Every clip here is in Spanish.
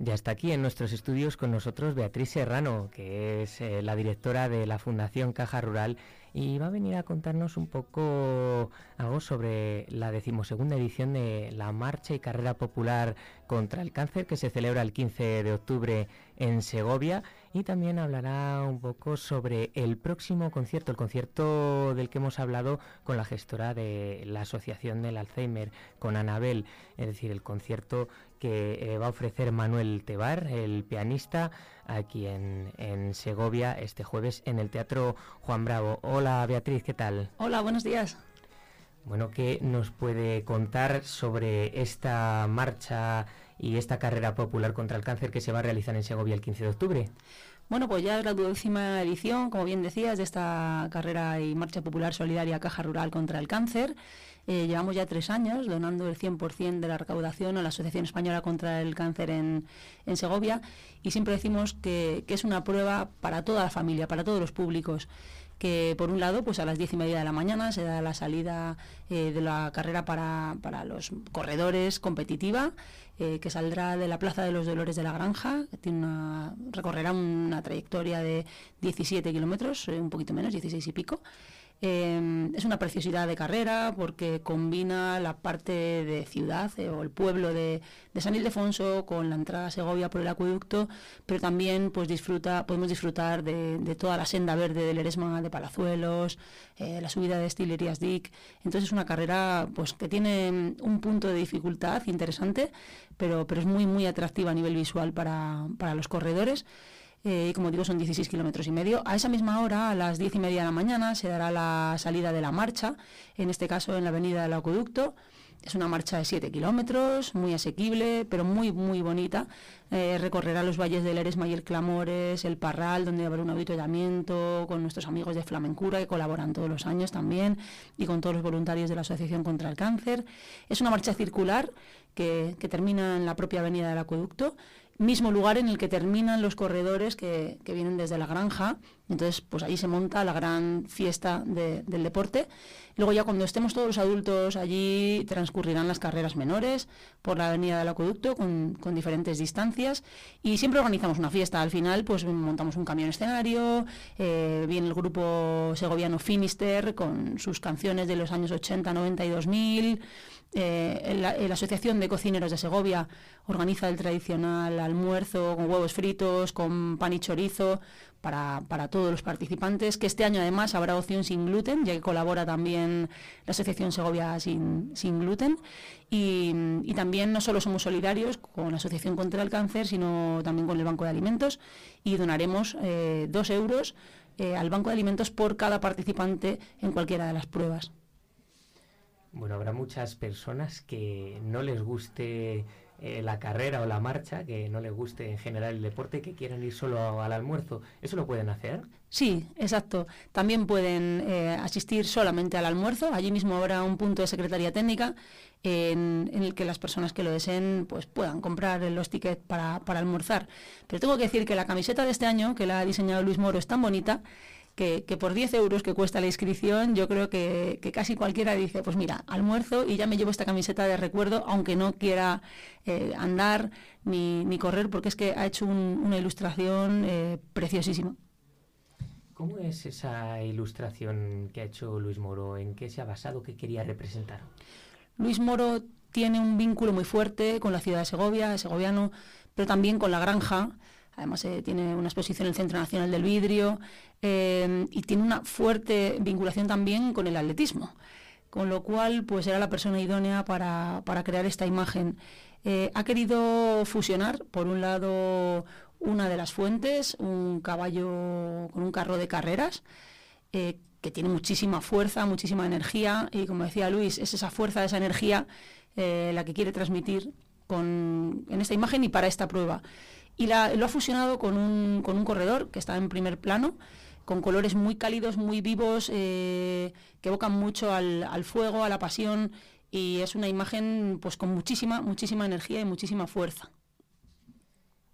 Ya está aquí en nuestros estudios con nosotros Beatriz Serrano, que es eh, la directora de la Fundación Caja Rural y va a venir a contarnos un poco algo sobre la decimosegunda edición de la Marcha y Carrera Popular contra el Cáncer que se celebra el 15 de octubre en Segovia y también hablará un poco sobre el próximo concierto, el concierto del que hemos hablado con la gestora de la Asociación del Alzheimer, con Anabel, es decir, el concierto que eh, va a ofrecer Manuel Tebar, el pianista, aquí en, en, Segovia este jueves en el Teatro Juan Bravo. Hola Beatriz, ¿qué tal? Hola, buenos días. Bueno, ¿qué nos puede contar sobre esta marcha y esta carrera popular contra el cáncer que se va a realizar en Segovia el 15 de octubre? Bueno, pues ya es la duodécima edición, como bien decías, de esta carrera y marcha popular solidaria Caja Rural contra el Cáncer. Eh, llevamos ya tres años donando el 100% de la recaudación a la Asociación Española contra el Cáncer en, Segovia y siempre decimos que, que es una prueba para toda la familia, para todos los públicos que por un lado pues a las diez y media de la mañana se da la salida eh, de la carrera para, para los corredores competitiva eh, que saldrá de la Plaza de los Dolores de la Granja que tiene una, recorrerá una trayectoria de 17 kilómetros eh, un poquito menos 16 y pico Em, es una preciosidad de carrera porque combina la parte de ciudad eh, o el pueblo de, San Ildefonso con la entrada a Segovia por el acueducto, pero también pues disfruta, podemos disfrutar de, toda la senda verde del Eresma de Palazuelos, eh, la subida de Estillerías Dick. Entonces es una carrera pues que tiene un punto de dificultad interesante, pero, pero es muy muy atractiva a nivel visual para, para los corredores. Eh, como digo son 16 kilómetros y medio. A esa misma hora, a las 10 y media de la mañana, se dará la salida de la marcha, en este caso en la avenida del Acueducto. Es una marcha de 7 kilómetros, muy asequible, pero muy, muy bonita. Eh, recorrerá los valles del Eresma y el Clamores, el Parral, donde habrá un avituallamiento con nuestros amigos de Flamencura, que colaboran todos los años también, y con todos los voluntarios de la Asociación contra el Cáncer. Es una marcha circular que, que termina en la propia avenida del Acueducto mismo lugar en el que terminan los corredores que, vienen desde la granja. Entonces, pues ahí se monta la gran fiesta del deporte. Luego ya cuando estemos todos los adultos allí, transcurrirán las carreras menores por la avenida del acueducto con, diferentes distancias. Y siempre organizamos una fiesta. Al final, pues montamos un camión escenario, eh, viene el grupo segoviano Finister con sus canciones de los años 80, 90 y 2000. Eh, la, Asociación de Cocineros de Segovia organiza el tradicional almuerzo con huevos fritos, con pan y chorizo para, todos los participantes, que este año además habrá opción sin gluten, ya que colabora también la Asociación Segovia sin, gluten. Y, también no solo somos solidarios con la Asociación contra el Cáncer, sino también con el Banco de Alimentos y donaremos eh, dos euros eh, al Banco de Alimentos por cada participante en cualquiera de las pruebas. Bueno, habrá muchas personas que no les guste eh, la carrera o la marcha, que no les guste en general el deporte, que quieran ir solo al almuerzo. ¿Eso lo pueden hacer? Sí, exacto. También pueden eh, asistir solamente al almuerzo. Allí mismo habrá un punto de secretaría técnica en, el que las personas que lo deseen pues puedan comprar los tickets para, para almorzar. Pero tengo que decir que la camiseta de este año, que la ha diseñado Luis Moro, es tan bonita que, por 10 euros que cuesta la inscripción, yo creo que, casi cualquiera dice, pues mira, almuerzo y ya me llevo esta camiseta de recuerdo, aunque no quiera eh, andar ni, correr, porque es que ha hecho una ilustración eh, preciosísima. ¿Cómo es esa ilustración que ha hecho Luis Moro? ¿En qué se ha basado? ¿Qué quería representar? Luis Moro tiene un vínculo muy fuerte con la ciudad de Segovia, es segoviano, pero también con la granja. Además, eh, tiene una exposición en el Centro Nacional del Vidrio eh, y tiene una fuerte vinculación también con el atletismo. Con lo cual, pues era la persona idónea para, crear esta imagen. Eh, ha querido fusionar, por un lado, una de las fuentes, un caballo con un carro de carreras, que tiene muchísima fuerza, muchísima energía, y como decía Luis, es esa fuerza, esa energía la que quiere transmitir con, en esta imagen y para esta prueba y lo ha fusionado con un, con un corredor que está en primer plano, con colores muy cálidos, muy vivos, eh, que evocan mucho al, al, fuego, a la pasión, y es una imagen pues con muchísima, muchísima energía y muchísima fuerza.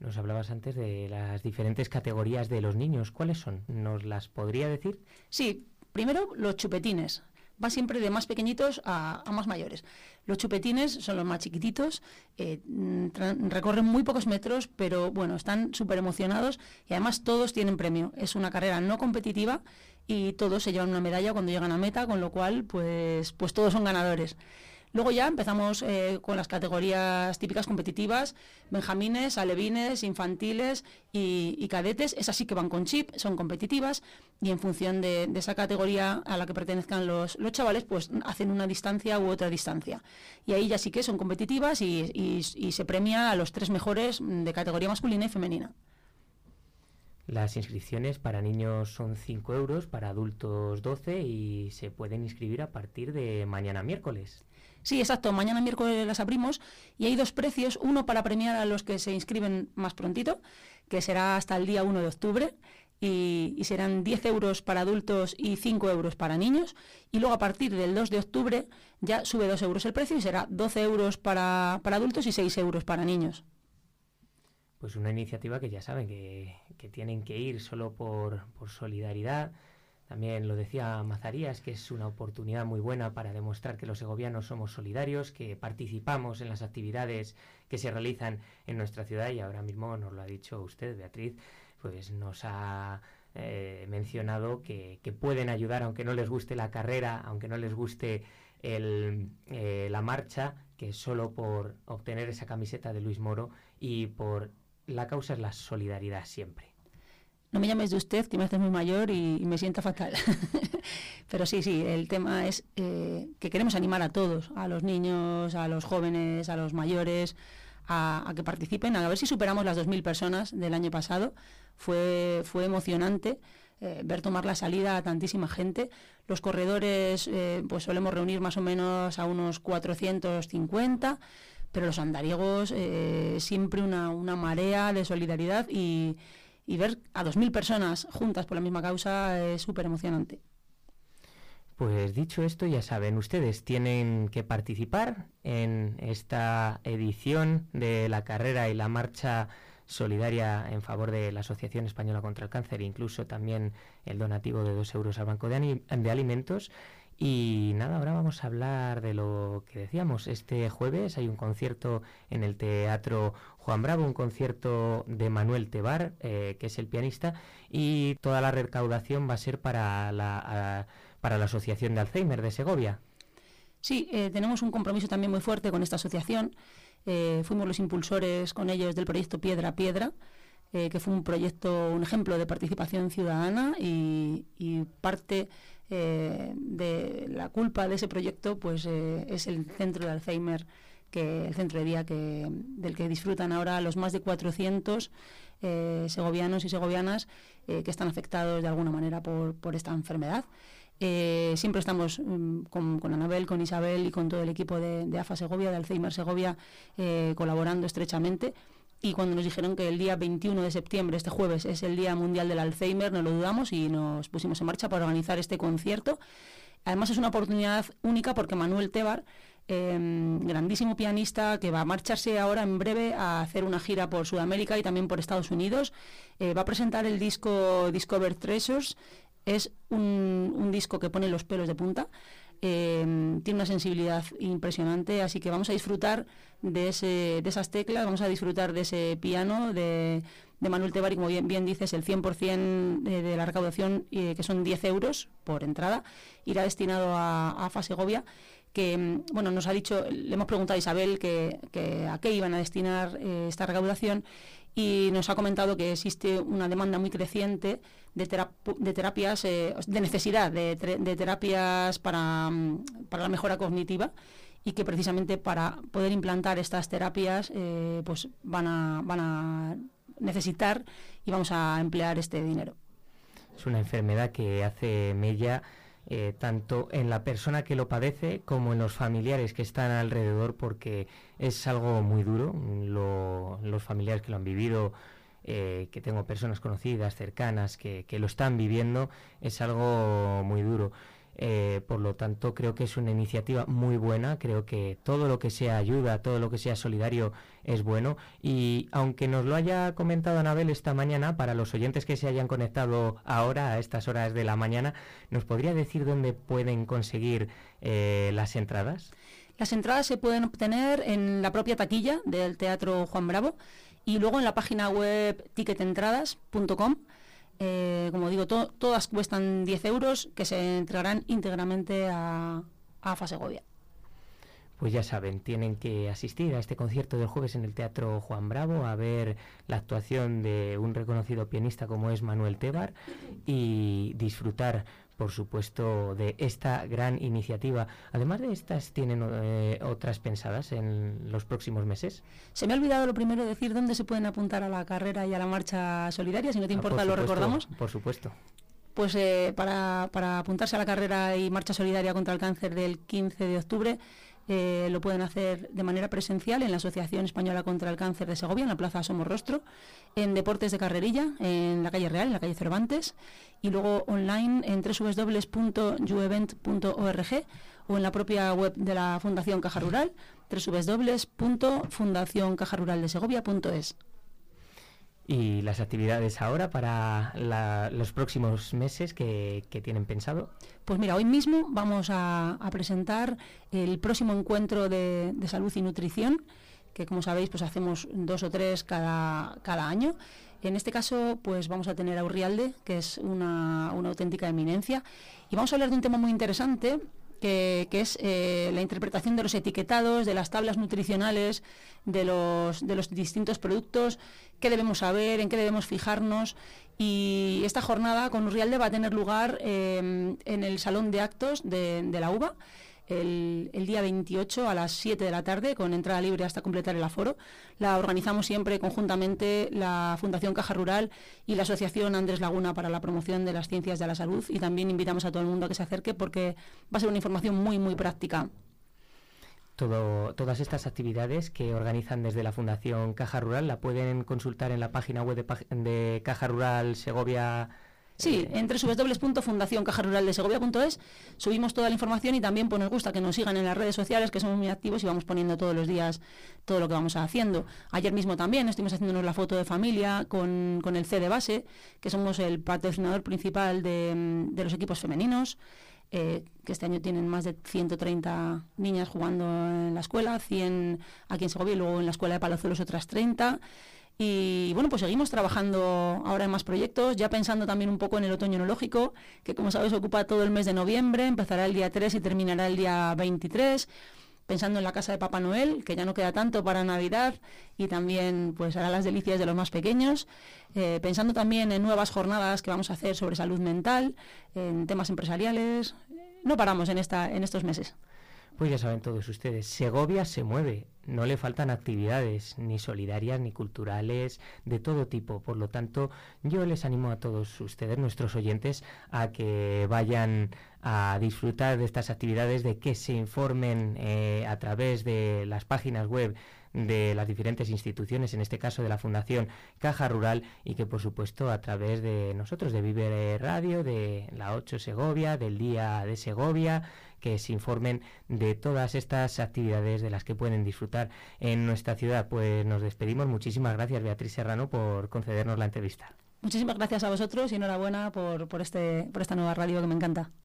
Nos hablabas antes de las diferentes categorías de los niños. ¿Cuáles son? ¿Nos las podría decir? Sí, primero los chupetines. Va siempre de más pequeñitos a, más mayores. Los chupetines son los más chiquititos, eh, mm, recorren muy pocos metros, pero bueno, están súper emocionados y además todos tienen premio. Es una carrera no competitiva y todos se llevan una medalla cuando llegan a meta, con lo cual pues, pues todos son ganadores. Luego ya empezamos eh, con las categorías típicas competitivas, benjamines, alevines, infantiles y, cadetes. Esas sí que van con chip, son competitivas y en función de, esa categoría a la que pertenezcan los, chavales, pues hacen una distancia u otra distancia. Y ahí ya sí que son competitivas y se premia a los tres mejores de categoría masculina y femenina. Las inscripciones para niños son 5 euros, para adultos 12 y se pueden inscribir a partir de mañana miércoles. Sí, exacto. Mañana miércoles las abrimos y hay dos precios. Uno para premiar a los que se inscriben más prontito, que será hasta el día 1 de octubre. Y, serán 10 euros para adultos y 5 euros para niños. Y luego a partir del 2 de octubre ya sube 2 euros el precio y será 12 euros para, para adultos y 6 euros para niños pues una iniciativa que ya saben que, tienen que ir solo por, solidaridad. También lo decía Mazarías, que es una oportunidad muy buena para demostrar que los segovianos somos solidarios, que participamos en las actividades que se realizan en nuestra ciudad y ahora mismo nos lo ha dicho usted, Beatriz, pues nos ha eh, mencionado que, pueden ayudar aunque no les guste la carrera, aunque no les guste eh, la marcha, que solo por obtener esa camiseta de Luis Moro y por la causa es la solidaridad siempre. No me llames de usted, que me hace muy mayor y, me sienta fatal. Pero sí, sí, el tema es eh, que queremos animar a todos, a los niños, a los jóvenes, a los mayores, a, que participen, a ver si superamos las 2.000 personas del año pasado. Fue, fue emocionante. Eh, ver tomar la salida a tantísima gente. Los corredores, eh, pues solemos reunir más o menos a unos 450 pero los andariegos siempre una, marea de solidaridad y, ver a 2.000 personas juntas por la misma causa es súper emocionante. Pues dicho esto, ya saben, ustedes tienen que participar en esta edición de la carrera y la marcha solidaria en favor de la Asociación Española contra el Cáncer, incluso también el donativo de dos euros al Banco de Alimentos. Y nada, ahora vamos a hablar de lo que decíamos. Este jueves hay un concierto en el Teatro Juan Bravo, un concierto de Manuel Tebar, eh, que es el pianista, y toda la recaudación va a ser para la, para la Asociación de Alzheimer de Segovia. Sí, eh, tenemos un compromiso también muy fuerte con esta asociación. Eh, fuimos los impulsores con ellos del proyecto Piedra a Piedra, que fue un proyecto, un ejemplo de participación ciudadana y, parte eh, de la culpa de ese proyecto pues eh, es el centro de Alzheimer que el centro de día que, del que disfrutan ahora los más de 400 eh, segovianos y segovianas que están afectados de alguna manera por, esta enfermedad. siempre estamos mm, con, Anabel, con Isabel y con todo el equipo de AFA Segovia, de Alzheimer Segovia, colaborando estrechamente y cuando nos dijeron que el día 21 de septiembre, este jueves, es el Día Mundial del Alzheimer, no lo dudamos y nos pusimos en marcha para organizar este concierto. Además es una oportunidad única porque Manuel Tebar, em, grandísimo pianista que va a marcharse ahora en breve a hacer una gira por Sudamérica y también por Estados Unidos, eh, va a presentar el disco Discover Treasures. Es un, un disco que pone los pelos de punta. Em, tiene una sensibilidad impresionante, así que vamos a disfrutar de, ese, de esas teclas, vamos a disfrutar de ese piano de, Manuel Tebar y como bien, dices, el 100% de, la recaudación, eh, que son 10 euros por entrada, irá destinado a, a Segovia que em, bueno nos ha dicho, le hemos preguntado a Isabel que, a qué iban a destinar eh, esta recaudación y nos ha comentado que existe una demanda muy creciente de, de terapias, eh, de necesidad de, terapias para, mm, para, la mejora cognitiva y que precisamente para poder implantar estas terapias eh, pues van a, van a necesitar y vamos a emplear este dinero. Es una enfermedad que hace mella eh, tanto en la persona que lo padece como en los familiares que están alrededor, porque es algo muy duro. los familiares que lo han vivido, eh, que tengo personas conocidas, cercanas, que, lo están viviendo, es algo muy duro. Eh, por lo tanto, creo que es una iniciativa muy buena. Creo que todo lo que sea ayuda, todo lo que sea solidario es bueno. Y aunque nos lo haya comentado Anabel esta mañana, para los oyentes que se hayan conectado ahora a estas horas de la mañana, ¿nos podría decir dónde pueden conseguir eh, las entradas? Las entradas se pueden obtener en la propia taquilla del Teatro Juan Bravo y luego en la página web ticketentradas.com eh, como digo, todas cuestan 10 euros que se entregarán íntegramente a, a Fasegovia. Pues ya saben, tienen que asistir a este concierto del jueves en el Teatro Juan Bravo a ver la actuación de un reconocido pianista como es Manuel Tebar y disfrutar por supuesto, de esta gran iniciativa. Además de estas, ¿tienen eh, otras pensadas en los próximos meses? Se me ha olvidado lo primero decir dónde se pueden apuntar a la carrera y a la marcha solidaria, si no te ah, importa, lo recordamos. Por supuesto. Pues eh, para, para apuntarse a la carrera y marcha solidaria contra el cáncer del 15 de octubre, eh, lo pueden hacer de manera presencial en la Asociación Española contra el Cáncer de Segovia, en la Plaza Somorrostro, en Deportes de Carrerilla, en la calle Real, en la calle Cervantes, y luego online en www.juevent.org o en la propia web de la Fundación Caja Rural, www.fundacioncajaruraldesegovia.es y las actividades ahora para los próximos meses que, tienen pensado? Pues mira, hoy mismo vamos a, presentar el próximo encuentro de, salud y nutrición, que como sabéis pues hacemos dos o tres cada, cada año. En este caso pues vamos a tener a Urrialde, que es una, una auténtica eminencia, y vamos a hablar de un tema muy interesante que, es eh, la interpretación de los etiquetados, de las tablas nutricionales, de los, de los distintos productos, qué debemos saber, en qué debemos fijarnos. Y esta jornada con Urrialde va a tener lugar eh, en el Salón de Actos de, la UBA el, día 28 a las 7 de la tarde con entrada libre hasta completar el aforo. La organizamos siempre conjuntamente la Fundación Caja Rural y la Asociación Andrés Laguna para la promoción de las ciencias de la salud y también invitamos a todo el mundo a que se acerque porque va a ser una información muy, muy práctica. Todo, todas estas actividades que organizan desde la Fundación Caja Rural la pueden consultar en la página web de, de Caja Rural Segovia Sí, en www.fundacioncajaruraldesegovia.es subimos toda la información y también pues, nos gusta que nos sigan en las redes sociales, que somos muy activos y vamos poniendo todos los días todo lo que vamos haciendo. Ayer mismo también estuvimos haciéndonos la foto de familia con, el C de base, que somos el patrocinador principal de, los equipos femeninos. Eh, que este año tienen más de 130 niñas jugando en la escuela, 100 aquí en Segovia y luego en la escuela de Palazuelos otras 30. Y bueno, pues seguimos trabajando ahora en más proyectos, ya pensando también un poco en el otoño enológico, que como sabes ocupa todo el mes de noviembre, empezará el día 3 y terminará el día 23 pensando en la casa de Papá Noel, que ya no queda tanto para Navidad y también pues hará las delicias de los más pequeños, eh, pensando también en nuevas jornadas que vamos a hacer sobre salud mental, en temas empresariales. No paramos en, esta, en estos meses. Pues ya saben todos ustedes, Segovia se mueve, no le faltan actividades, ni solidarias, ni culturales, de todo tipo. Por lo tanto, yo les animo a todos ustedes, nuestros oyentes, a que vayan a disfrutar de estas actividades, de que se informen eh, a través de las páginas web de las diferentes instituciones, en este caso de la Fundación Caja Rural, y que por supuesto a través de nosotros, de Vive Radio, de la 8 Segovia, del Día de Segovia, que se informen de todas estas actividades de las que pueden en nuestra ciudad. Pues nos despedimos. Muchísimas gracias, Beatriz Serrano, por concedernos la entrevista. Muchísimas gracias a vosotros y enhorabuena por, por, este, por esta nueva radio que me encanta.